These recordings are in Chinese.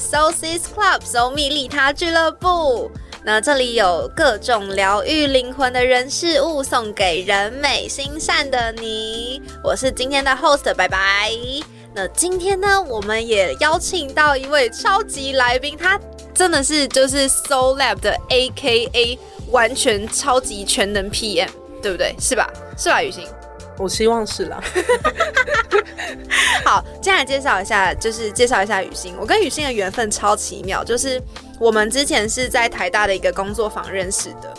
大家，欢迎回来了，So Sis Club 搜蜜利他俱乐部。那这里有各种疗愈灵魂的人事物，送给人美心善的你。我是今天的 host，拜拜。那今天呢，我们也邀请到一位超级来宾，他真的是就是 Soul Lab 的 A K A 完全超级全能 P M，对不对？是吧？是吧？雨欣。我希望是啦。好，接下来介绍一下，就是介绍一下雨欣。我跟雨欣的缘分超奇妙，就是我们之前是在台大的一个工作坊认识的。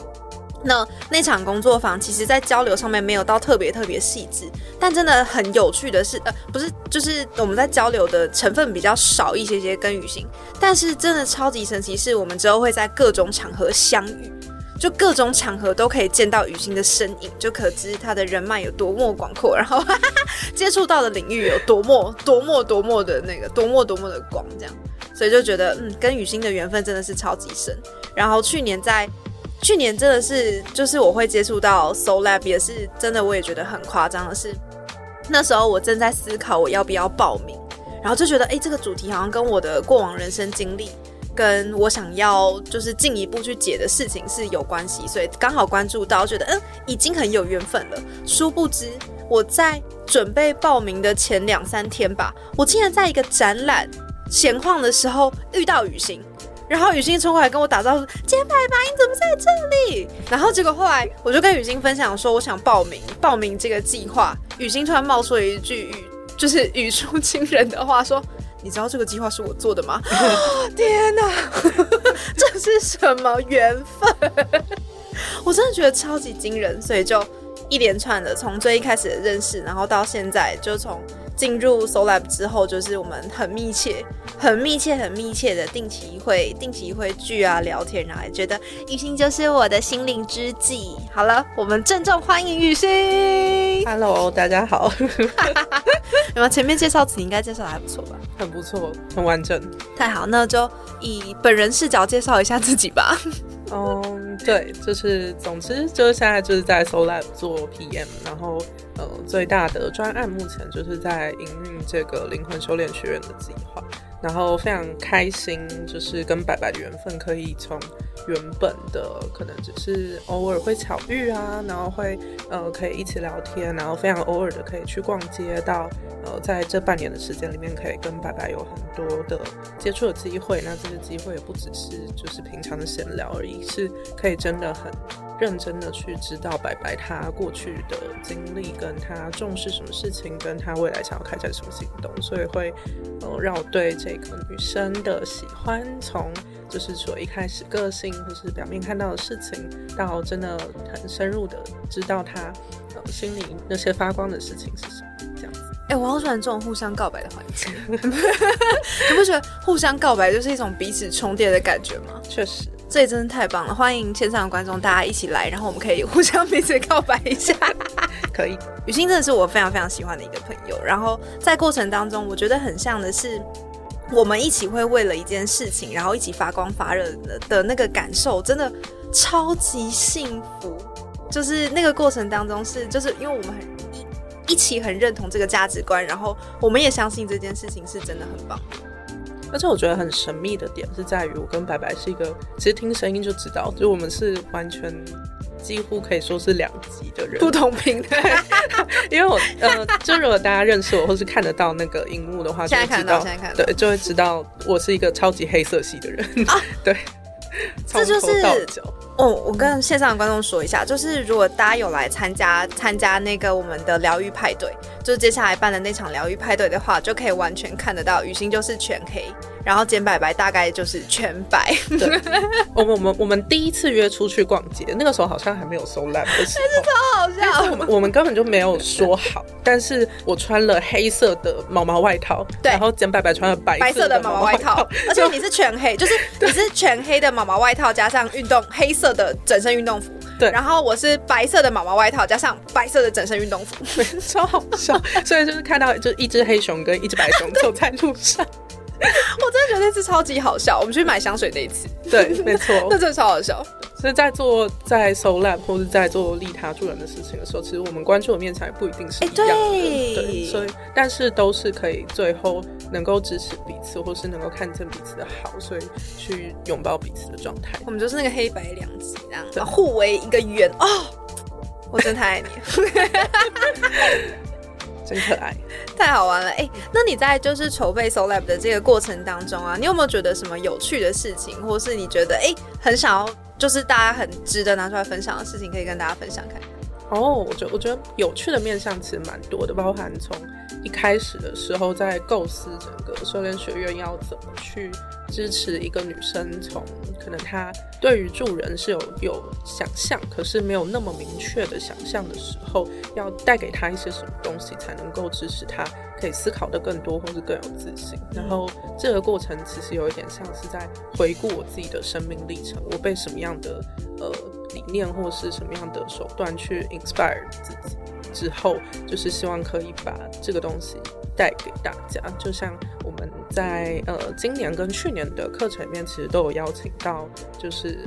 那那场工作坊，其实在交流上面没有到特别特别细致，但真的很有趣的是，呃，不是，就是我们在交流的成分比较少一些些跟雨欣，但是真的超级神奇，是我们之后会在各种场合相遇。就各种场合都可以见到雨欣的身影，就可知他的人脉有多么广阔，然后接触到的领域有多么多么多么的那个多么多么的广，这样，所以就觉得嗯，跟雨欣的缘分真的是超级深。然后去年在去年真的是就是我会接触到 Soul Lab 也是真的，我也觉得很夸张的是，那时候我正在思考我要不要报名，然后就觉得哎，这个主题好像跟我的过往人生经历。跟我想要就是进一步去解的事情是有关系，所以刚好关注到，觉得嗯已经很有缘分了。殊不知我在准备报名的前两三天吧，我竟然在一个展览闲晃的时候遇到雨欣，然后雨欣冲过来跟我打招呼：“简白白，你怎么在这里？”然后结果后来我就跟雨欣分享说，我想报名报名这个计划。雨欣突然冒出了一句语，就是语出惊人的话说。你知道这个计划是我做的吗？天哪，这是什么缘分？我真的觉得超级惊人，所以就一连串的从最一开始的认识，然后到现在就从。进入 Soul Lab 之后，就是我们很密切、很密切、很密切的定期会、定期会聚啊、聊天，然后觉得雨欣就是我的心灵知己。好了，我们郑重欢迎雨欣。Hello，大家好。有没有前面介绍词应该介绍的还不错吧？很不错，很完整。太好，那就以本人视角介绍一下自己吧。嗯，对，就是总之就是现在就是在 Soul Lab 做 PM，然后呃最大的专案目前就是在营运这个灵魂修炼学院的计划。然后非常开心，就是跟白白的缘分可以从原本的可能只是偶尔会巧遇啊，然后会呃可以一起聊天，然后非常偶尔的可以去逛街，到在这半年的时间里面可以跟白白有很多的接触的机会。那这些机会也不只是就是平常的闲聊而已，是可以真的很。认真的去知道白白他过去的经历，跟他重视什么事情，跟他未来想要开展什么行动，所以会呃让我对这个女生的喜欢，从就是说一开始个性或是表面看到的事情，到真的很深入的知道她呃心里那些发光的事情是什么，哎，我好喜欢这种互相告白的环节，你不觉得互相告白就是一种彼此重叠的感觉吗？确实。这也真的太棒了！欢迎线上的观众，大家一起来，然后我们可以互相彼此告白一下。可以，雨欣真的是我非常非常喜欢的一个朋友。然后在过程当中，我觉得很像的是，我们一起会为了一件事情，然后一起发光发热的的那个感受，真的超级幸福。就是那个过程当中，是就是因为我们很一一起很认同这个价值观，然后我们也相信这件事情是真的很棒。而且我觉得很神秘的点是在于，我跟白白是一个，其实听声音就知道，就我们是完全几乎可以说是两极的人，不同平台。因为我呃，就如果大家认识我或是看得到那个荧幕的话，就会看到，现在看到，对，就会知道我是一个超级黑色系的人啊。对，这就是哦。我跟线上的观众说一下，就是如果大家有来参加参加那个我们的疗愈派对。就是接下来办的那场疗愈派对的话，就可以完全看得到雨欣就是全黑，然后简白白大概就是全白。对，我们我们我们第一次约出去逛街，那个时候好像还没有收烂的时候，但是超好笑。我们我们根本就没有说好，但是我穿了黑色的毛毛外套，对，然后简白白穿了白白色的毛毛外套，而且你是全黑，就是 你是全黑的毛毛外套加上运动黑色的整身运动服。对，然后我是白色的毛毛外套，加上白色的整身运动服，超好笑。所以就是看到就一只黑熊跟一只白熊走在路上，我真的觉得那次超级好笑。我们去买香水那一次，对，没错，那真的超好笑。所以在做在 s o Lab 或者在做利他助人的事情的时候，其实我们关注的面向也不一定是一样的。对，所以但是都是可以最后能够支持彼此，或是能够看见彼此的好，所以去拥抱彼此的状态。我们就是那个黑白两极，这样互为一个圆哦。我真太爱你，真可爱，太好玩了。哎，那你在就是筹备 So Lab 的这个过程当中啊，你有没有觉得什么有趣的事情，或是你觉得哎很想要？就是大家很值得拿出来分享的事情，可以跟大家分享看。哦，我觉我觉得有趣的面向其实蛮多的，包含从一开始的时候在构思整个修炼学院要怎么去。支持一个女生，从可能她对于助人是有有想象，可是没有那么明确的想象的时候，要带给她一些什么东西，才能够支持她可以思考的更多，或是更有自信。然后这个过程其实有一点像是在回顾我自己的生命历程，我被什么样的呃理念或是什么样的手段去 inspire 自己，之后就是希望可以把这个东西。带给大家，就像我们在呃今年跟去年的课程里面，其实都有邀请到，就是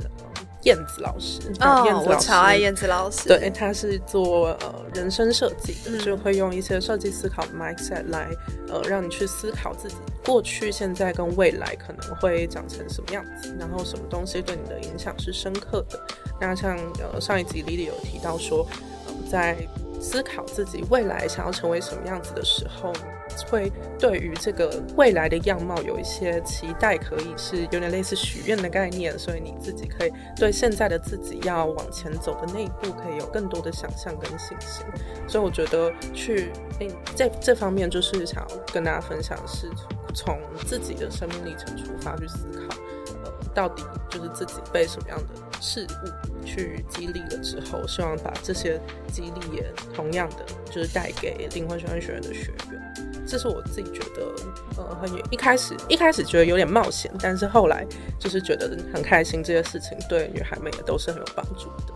燕子老师。哦，我超爱燕子老师。对，他是做呃人生设计的，就会用一些设计思考的 mindset 来呃让你去思考自己过去、现在跟未来可能会长成什么样子，然后什么东西对你的影响是深刻的。那像呃上一集 Lily 有提到说，在思考自己未来想要成为什么样子的时候。会对于这个未来的样貌有一些期待，可以是有点类似许愿的概念，所以你自己可以对现在的自己要往前走的那一步，可以有更多的想象跟信心。所以我觉得去诶，在这方面就是想要跟大家分享，是从自己的生命历程出发去思考，呃，到底就是自己被什么样的。事物去激励了之后，希望把这些激励也同样的就是带给灵魂学院学院的学员。这是我自己觉得，呃，很一开始一开始觉得有点冒险，但是后来就是觉得很开心。这些事情对女孩们也都是很有帮助的。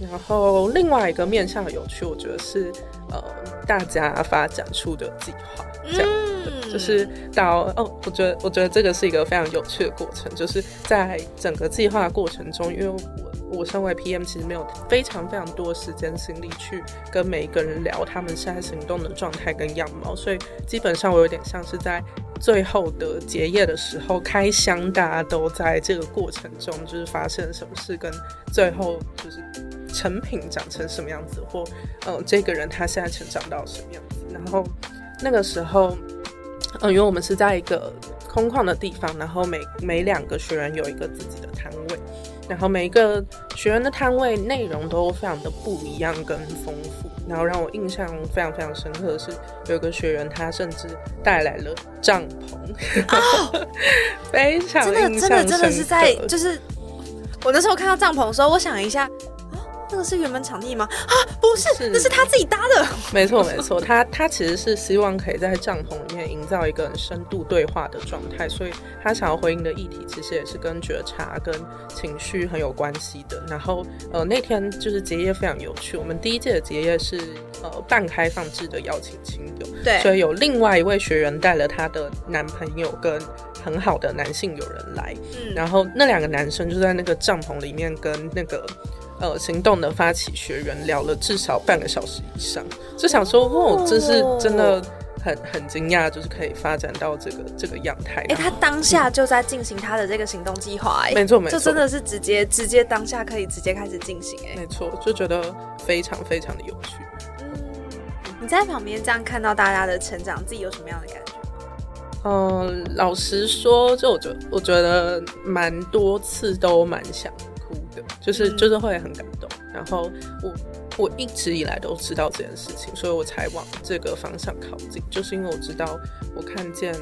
然后另外一个面向有趣，我觉得是呃大家发展出的计划，这样就是到哦，我觉得我觉得这个是一个非常有趣的过程，就是在整个计划过程中，因为我我身为 PM，其实没有非常非常多时间精力去跟每一个人聊他们现在行动的状态跟样貌，所以基本上我有点像是在最后的结业的时候开箱，大家都在这个过程中就是发生什么事，跟最后就是成品长成什么样子，或嗯这个人他现在成长到什么样子，然后那个时候。嗯，因为我们是在一个空旷的地方，然后每每两个学员有一个自己的摊位，然后每一个学员的摊位内容都非常的不一样跟丰富。然后让我印象非常非常深刻的是，有一个学员他甚至带来了帐篷，非常真的真的真的是在就是我那时候看到帐篷的时候，我想一下。那个是原本场地吗？啊，不是，那是他自己搭的。没错，没错，他他其实是希望可以在帐篷里面营造一个很深度对话的状态，所以他想要回应的议题其实也是跟觉察、跟情绪很有关系的。然后，呃，那天就是结业非常有趣，我们第一届的结业是呃半开放制的邀请亲友，对，所以有另外一位学员带了她的男朋友跟很好的男性友人来，嗯，然后那两个男生就在那个帐篷里面跟那个。呃，行动的发起学员聊了至少半个小时以上，就想说，哦，这是真的很很惊讶，就是可以发展到这个这个样态。哎，他当下就在进行他的这个行动计划，哎，没错没错，就真的是直接直接当下可以直接开始进行，哎，没错，就觉得非常非常的有趣。嗯，你在旁边这样看到大家的成长，自己有什么样的感觉？嗯，老实说，就我觉我觉得蛮多次都蛮想。就是就是会很感动，然后我我一直以来都知道这件事情，所以我才往这个方向靠近。就是因为我知道，我看见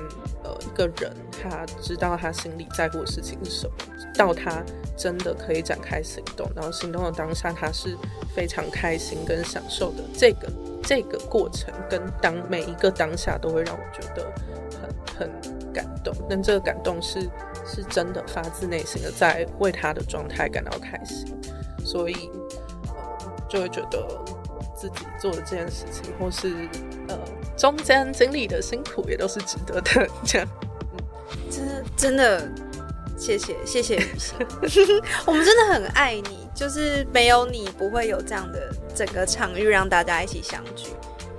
呃一个人，他知道他心里在乎的事情是什么，到他真的可以展开行动，然后行动的当下，他是非常开心跟享受的。这个这个过程跟当每一个当下都会让我觉得很很感动，但这个感动是。是真的发自内心的在为他的状态感到开心，所以呃就会觉得自己做的这件事情，或是呃中间经历的辛苦也都是值得的。这样，真的真的谢谢谢谢雨欣，我们真的很爱你，就是没有你不会有这样的整个场域让大家一起相聚。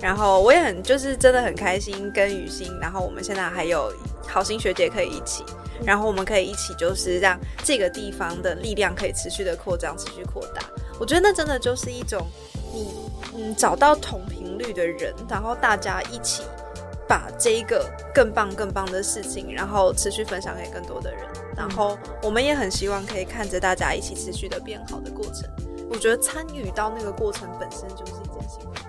然后我也很就是真的很开心跟雨欣，然后我们现在还有好心学姐可以一起，然后我们可以一起就是让这个地方的力量可以持续的扩张，持续扩大。我觉得那真的就是一种你嗯找到同频率的人，然后大家一起把这一个更棒更棒的事情，然后持续分享给更多的人。然后我们也很希望可以看着大家一起持续的变好的过程。我觉得参与到那个过程本身就是一件幸福。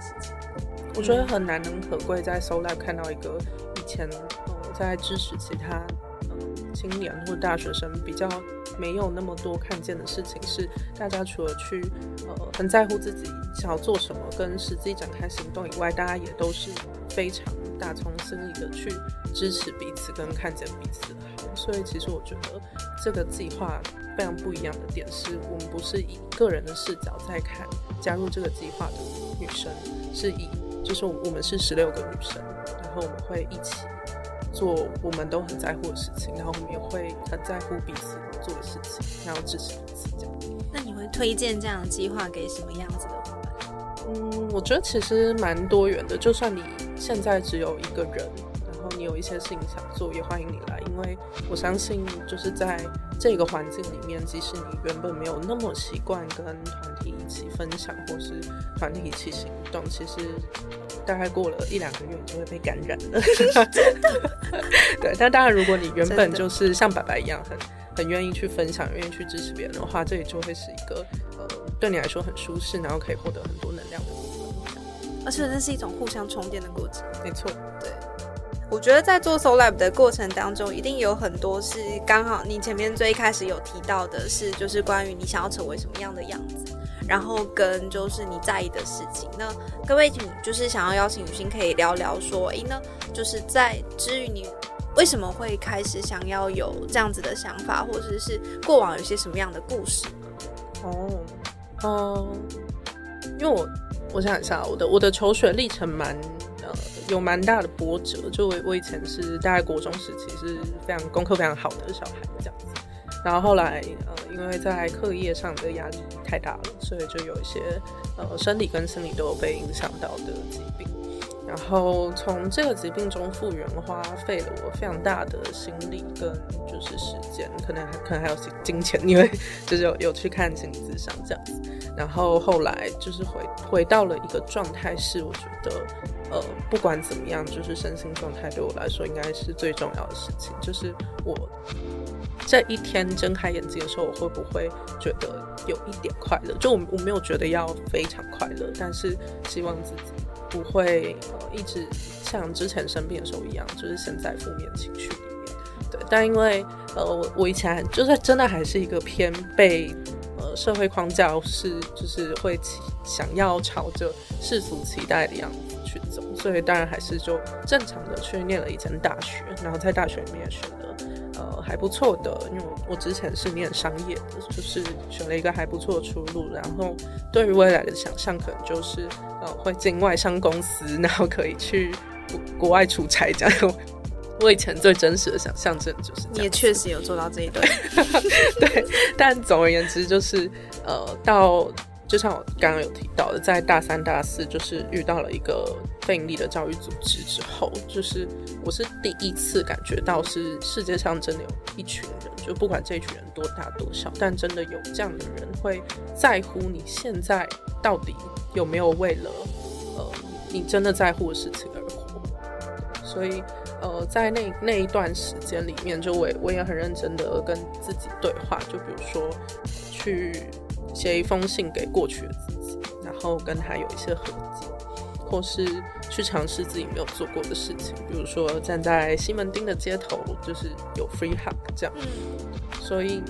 我觉得很难能可贵，在 s o l a b 看到一个以前呃在支持其他呃青年或大学生比较没有那么多看见的事情，是大家除了去呃很在乎自己想要做什么，跟实际展开行动以外，大家也都是非常打从心里的去支持彼此跟看见彼此的好。所以其实我觉得这个计划非常不一样的点是，我们不是以个人的视角在看加入这个计划的女生，是以就是我们是十六个女生，然后我们会一起做我们都很在乎的事情，然后我们也会很在乎彼此做的事情，然后支持彼此这样。那你会推荐这样的计划给什么样子的伙伴？嗯，我觉得其实蛮多元的，就算你现在只有一个人，你有一些事情想做，也欢迎你来，因为我相信就是在这个环境里面，即使你原本没有那么习惯跟团体一起分享，或是团体一起行动，其实大概过了一两个月，你就会被感染了。对，但当然，如果你原本就是像白白一样，很很愿意去分享，愿意去支持别人的话，这里就会是一个呃，对你来说很舒适，然后可以获得很多能量的部分。而且这是一种互相充电的过程。没错，对。我觉得在做 Soul Lab 的过程当中，一定有很多是刚好你前面最一开始有提到的是，就是关于你想要成为什么样的样子，然后跟就是你在意的事情。那各位，请就是想要邀请雨欣可以聊聊说，哎，呢，就是在至于你为什么会开始想要有这样子的想法，或者是过往有些什么样的故事？哦，嗯，因为我我想一下，我的我的求学历程蛮有蛮大的波折，就我我以前是大概国中时期是非常功课非常好的小孩这样子，然后后来呃因为在课业上的压力太大了，所以就有一些呃生理跟心理都有被影响到的疾病，然后从这个疾病中复原花费了我非常大的心力跟就是时间，可能可能还有金钱，因为 就是有有去看心理咨商这样子。然后后来就是回回到了一个状态，是我觉得，呃，不管怎么样，就是身心状态对我来说应该是最重要的事情。就是我这一天睁开眼睛的时候，我会不会觉得有一点快乐？就我我没有觉得要非常快乐，但是希望自己不会呃一直像之前生病的时候一样，就是陷在负面情绪里面。对，但因为呃我我以前就是真的还是一个偏被。社会框架是就是会期想要朝着世俗期待的样子去走，所以当然还是就正常的去念了一间大学，然后在大学里面选了呃还不错的，因为我我之前是念商业的，就是选了一个还不错的出路，然后对于未来的想象可能就是呃会进外商公司，然后可以去国国外出差这样。我以前最真实的想象，真的就是你也确实有做到这一段，对。但总而言之，就是呃，到就像我刚刚有提到的，在大三、大四，就是遇到了一个非盈利的教育组织之后，就是我是第一次感觉到，是世界上真的有一群人，就不管这一群人多大多小，但真的有这样的人会在乎你现在到底有没有为了呃你真的在乎的事情而活，所以。呃，在那那一段时间里面，就我我也很认真的跟自己对话，就比如说去写一封信给过去的自己，然后跟他有一些和解，或是去尝试自己没有做过的事情，比如说站在西门町的街头，就是有 free hug 这样。所以，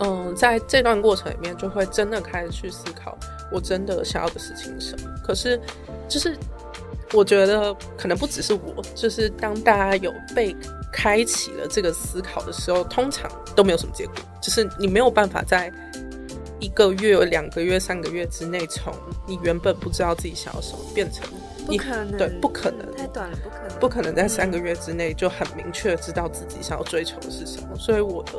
嗯，在这段过程里面，就会真的开始去思考，我真的想要的事情是什么。可是，就是。我觉得可能不只是我，就是当大家有被开启了这个思考的时候，通常都没有什么结果，就是你没有办法在一个月、两个月、三个月之内，从你原本不知道自己想要什么，变成不可能，对，不可能，太短了，不可能，不可能在三个月之内就很明确知道自己想要追求的是什么。所以我的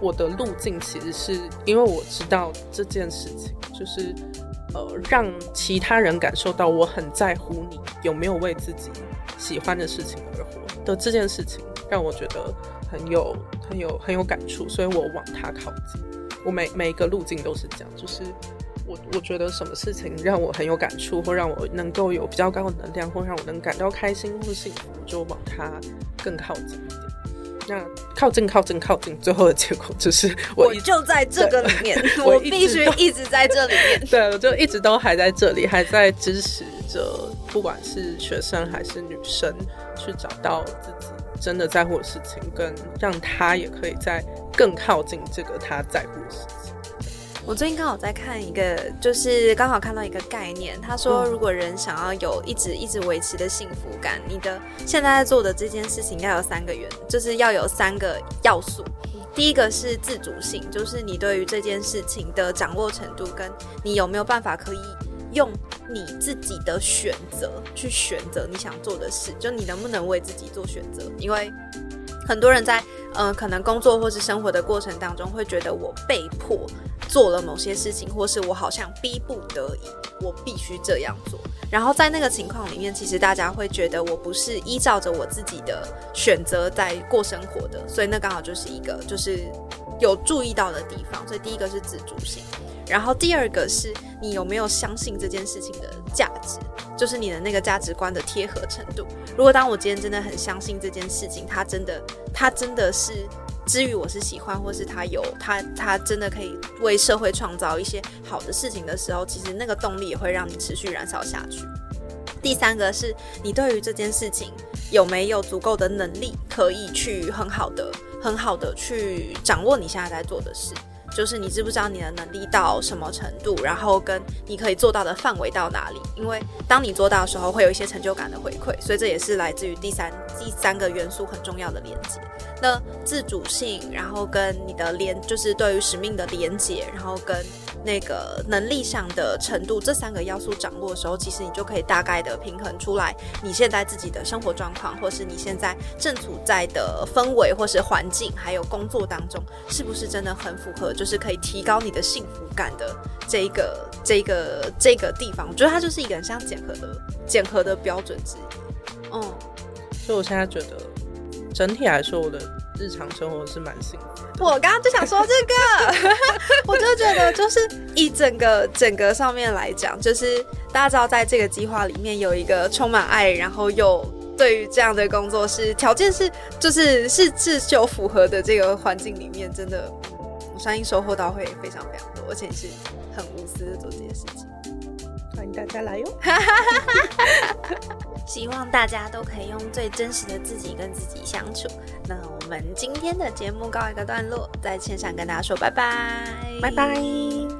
我的路径其实是因为我知道这件事情，就是呃，让其他人感受到我很在乎你有没有为自己喜欢的事情而活的这件事情，让我觉得很有很有很有感触，所以我往他靠近。我每每一个路径都是这样，就是我我觉得什么事情让我很有感触，或让我能够有比较高的能量，或让我能感到开心或幸福，就往它更靠近。那靠近靠近靠近，最后的结果就是我就在这个里面，我必须一直在这里面。对，我就一直都还在这里，还在支持着，不管是学生还是女生，去找到自己真的在乎的事情，跟让他也可以在。更靠近这个他在乎的事情。我最近刚好在看一个，就是刚好看到一个概念，他说，如果人想要有一直一直维持的幸福感，你的现在在做的这件事情要有三个元，就是要有三个要素。第一个是自主性，就是你对于这件事情的掌握程度，跟你有没有办法可以用你自己的选择去选择你想做的事，就你能不能为自己做选择？因为很多人在。嗯，可能工作或是生活的过程当中，会觉得我被迫做了某些事情，或是我好像逼不得已，我必须这样做。然后在那个情况里面，其实大家会觉得我不是依照着我自己的选择在过生活的，所以那刚好就是一个就是有注意到的地方。所以第一个是自主性，然后第二个是你有没有相信这件事情的价值。就是你的那个价值观的贴合程度。如果当我今天真的很相信这件事情，它真的，它真的是至于我是喜欢，或是他有他他真的可以为社会创造一些好的事情的时候，其实那个动力也会让你持续燃烧下去。第三个是你对于这件事情有没有足够的能力，可以去很好的、很好的去掌握你现在在做的事。就是你知不知道你的能力到什么程度，然后跟你可以做到的范围到哪里？因为当你做到的时候，会有一些成就感的回馈，所以这也是来自于第三第三个元素很重要的连接。那自主性，然后跟你的连，就是对于使命的连接，然后跟。那个能力上的程度，这三个要素掌握的时候，其实你就可以大概的平衡出来，你现在自己的生活状况，或是你现在正处在的氛围，或是环境，还有工作当中，是不是真的很符合，就是可以提高你的幸福感的这一个、这一个、这个地方？我觉得它就是一个很像检核的、检核的标准之一。嗯，所以我现在觉得整体来说，我的。日常生活是蛮幸福。我刚刚就想说这个，我就觉得就是以整个整个上面来讲，就是大家知道，在这个计划里面有一个充满爱，然后又对于这样的工作是条件是就是是是就符合的这个环境里面，真的我相信收获到会非常非常多，而且是很无私的做这件事情。欢迎大家来哟！希望大家都可以用最真实的自己跟自己相处。那我们今天的节目告一个段落，在线上跟大家说拜拜，拜拜。